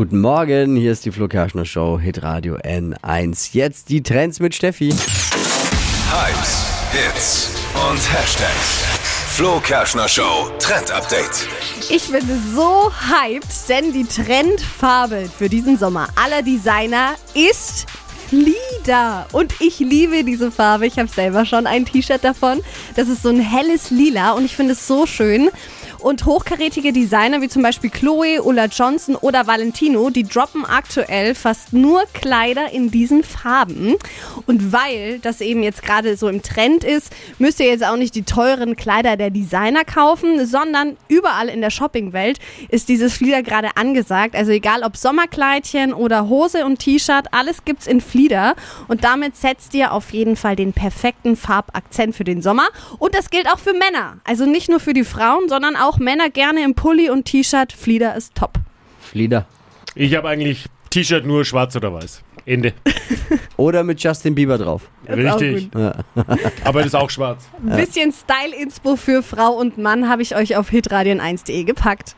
Guten Morgen, hier ist die Flo Kerschner Show, Hitradio N1. Jetzt die Trends mit Steffi. Hypes, Hits und Hashtags. Flo Kerschner Show Trend Update. Ich bin so hyped, denn die Trendfarbe für diesen Sommer aller Designer ist Flieder. Und ich liebe diese Farbe. Ich habe selber schon ein T-Shirt davon. Das ist so ein helles Lila und ich finde es so schön. Und hochkarätige Designer wie zum Beispiel Chloe, Ulla Johnson oder Valentino, die droppen aktuell fast nur Kleider in diesen Farben. Und weil das eben jetzt gerade so im Trend ist, müsst ihr jetzt auch nicht die teuren Kleider der Designer kaufen, sondern überall in der Shoppingwelt ist dieses Flieder gerade angesagt. Also egal ob Sommerkleidchen oder Hose und T-Shirt, alles gibt's in Flieder. Und damit setzt ihr auf jeden Fall den perfekten Farbakzent für den Sommer. Und das gilt auch für Männer. Also nicht nur für die Frauen, sondern auch Männer gerne im Pulli und T-Shirt. Flieder ist top. Flieder. Ich habe eigentlich T-Shirt nur schwarz oder weiß. Ende. Oder mit Justin Bieber drauf. Auch Richtig. Aber das ist auch schwarz. Ein bisschen Style-Inspo für Frau und Mann habe ich euch auf hitradion1.de gepackt.